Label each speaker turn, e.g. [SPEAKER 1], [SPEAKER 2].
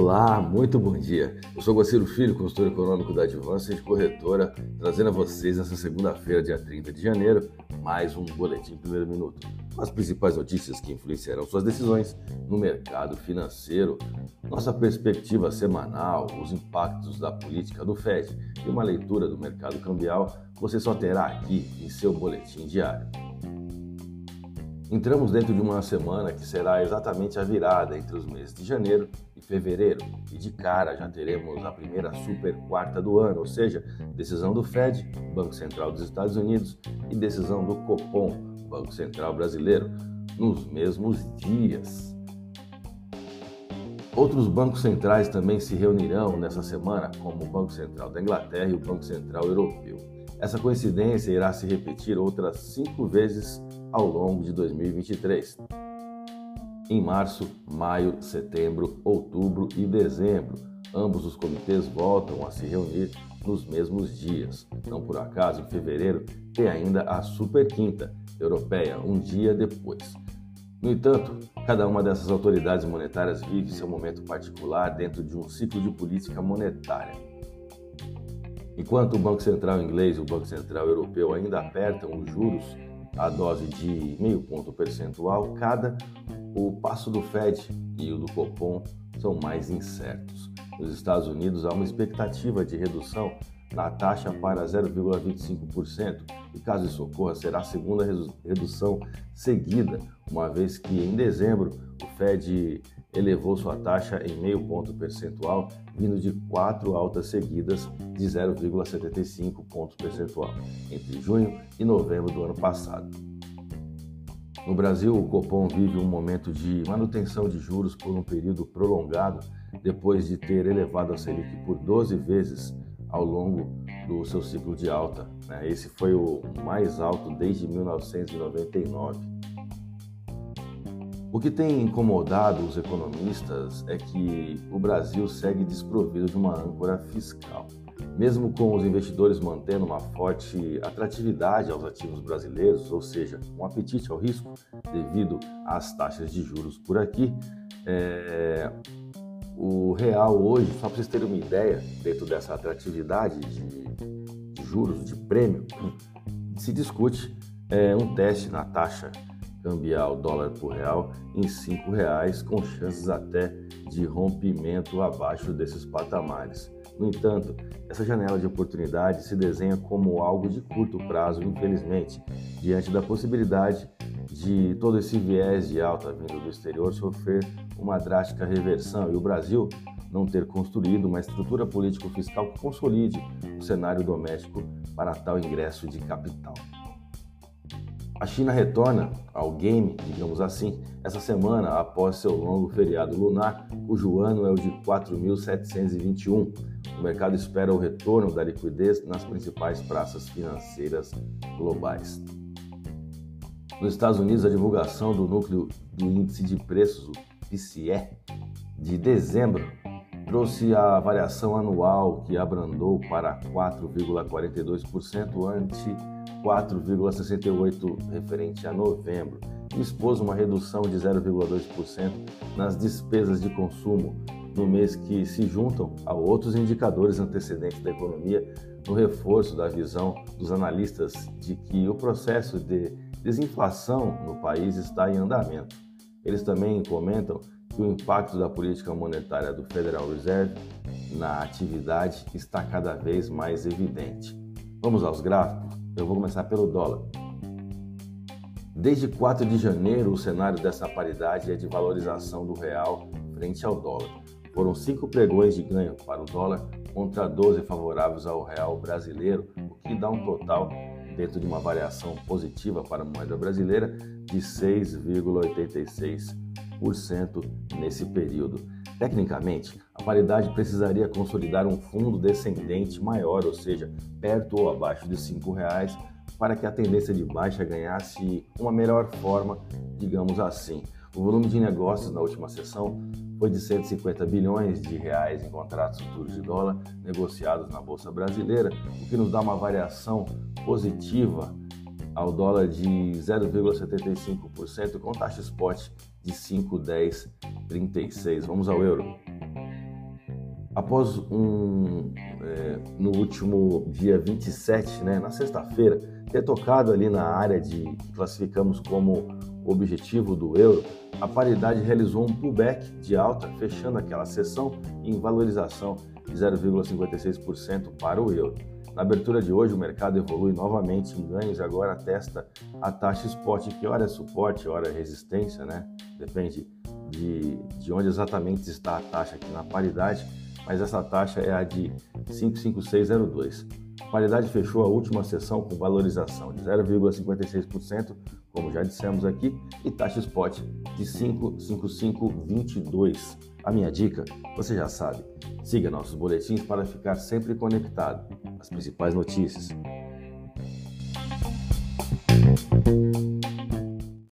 [SPEAKER 1] Olá, muito bom dia. Eu sou Guaciro Filho, consultor econômico da Advança de Corretora, trazendo a vocês nessa segunda-feira, dia 30 de janeiro, mais um Boletim Primeiro Minuto, as principais notícias que influenciarão suas decisões no mercado financeiro, nossa perspectiva semanal, os impactos da política do FED e uma leitura do mercado cambial você só terá aqui em seu Boletim Diário. Entramos dentro de uma semana que será exatamente a virada entre os meses de janeiro e fevereiro, e de cara já teremos a primeira super quarta do ano, ou seja, decisão do Fed, Banco Central dos Estados Unidos, e decisão do Copom, Banco Central Brasileiro, nos mesmos dias. Outros bancos centrais também se reunirão nessa semana, como o Banco Central da Inglaterra e o Banco Central Europeu. Essa coincidência irá se repetir outras cinco vezes ao longo de 2023. Em março, maio, setembro, outubro e dezembro, ambos os comitês voltam a se reunir nos mesmos dias. Não por acaso, em fevereiro, tem ainda a Super Quinta Europeia, um dia depois. No entanto, cada uma dessas autoridades monetárias vive seu momento particular dentro de um ciclo de política monetária. Enquanto o Banco Central inglês e o Banco Central europeu ainda apertam os juros a dose de meio ponto percentual cada, o passo do Fed e o do Copom são mais incertos. Nos Estados Unidos há uma expectativa de redução na taxa para 0,25% e, caso isso ocorra, será a segunda redução seguida, uma vez que em dezembro o Fed elevou sua taxa em meio ponto percentual, vindo de quatro altas seguidas de 0,75 pontos percentual entre junho e novembro do ano passado. No Brasil, o Copom vive um momento de manutenção de juros por um período prolongado, depois de ter elevado a Selic por 12 vezes ao longo do seu ciclo de alta. Né? Esse foi o mais alto desde 1999. O que tem incomodado os economistas é que o Brasil segue desprovido de uma âncora fiscal. Mesmo com os investidores mantendo uma forte atratividade aos ativos brasileiros, ou seja, um apetite ao risco devido às taxas de juros por aqui, é... o real hoje, só para vocês terem uma ideia, dentro dessa atratividade de, juros, de prêmio, se discute é, um teste na taxa cambial dólar por real em R$ reais, com chances até de rompimento abaixo desses patamares. No entanto, essa janela de oportunidade se desenha como algo de curto prazo, infelizmente, diante da possibilidade de todo esse viés de alta vindo do exterior sofrer uma drástica reversão e o Brasil não ter construído uma estrutura político-fiscal que consolide o cenário doméstico para tal ingresso de capital. A China retorna ao game, digamos assim, essa semana após seu longo feriado lunar, cujo ano é o de 4.721. O mercado espera o retorno da liquidez nas principais praças financeiras globais. Nos Estados Unidos, a divulgação do núcleo do índice de preços, o PCE, de dezembro, trouxe a variação anual que abrandou para 4,42% ante 4,68% referente a novembro e expôs uma redução de 0,2% nas despesas de consumo no mês que se juntam a outros indicadores antecedentes da economia no reforço da visão dos analistas de que o processo de desinflação no país está em andamento. Eles também comentam que o impacto da política monetária do Federal Reserve na atividade está cada vez mais evidente. Vamos aos gráficos? Eu vou começar pelo dólar. Desde 4 de janeiro, o cenário dessa paridade é de valorização do real frente ao dólar. Foram cinco pregões de ganho para o dólar contra 12 favoráveis ao real brasileiro, o que dá um total, dentro de uma variação positiva para a moeda brasileira, de 6,86% nesse período. Tecnicamente, a paridade precisaria consolidar um fundo descendente maior, ou seja, perto ou abaixo de R$ reais, para que a tendência de baixa ganhasse uma melhor forma, digamos assim. O volume de negócios na última sessão foi de 150 bilhões de reais em contratos futuros de dólar negociados na bolsa brasileira, o que nos dá uma variação positiva ao dólar de 0,75% com taxa spot de 5,1036. Vamos ao euro. Após um, é, no último dia 27, né, na sexta-feira, ter tocado ali na área de classificamos como objetivo do euro, a paridade realizou um pullback de alta, fechando aquela sessão em valorização de 0,56% para o euro. Na abertura de hoje, o mercado evolui novamente em ganhos e agora testa a taxa spot, que hora é suporte, hora é resistência, né? Depende de, de onde exatamente está a taxa aqui na paridade, mas essa taxa é a de 55602. A paridade fechou a última sessão com valorização de 0,56%, como já dissemos aqui, e taxa spot de 55522. A minha dica, você já sabe, siga nossos boletins para ficar sempre conectado às principais notícias.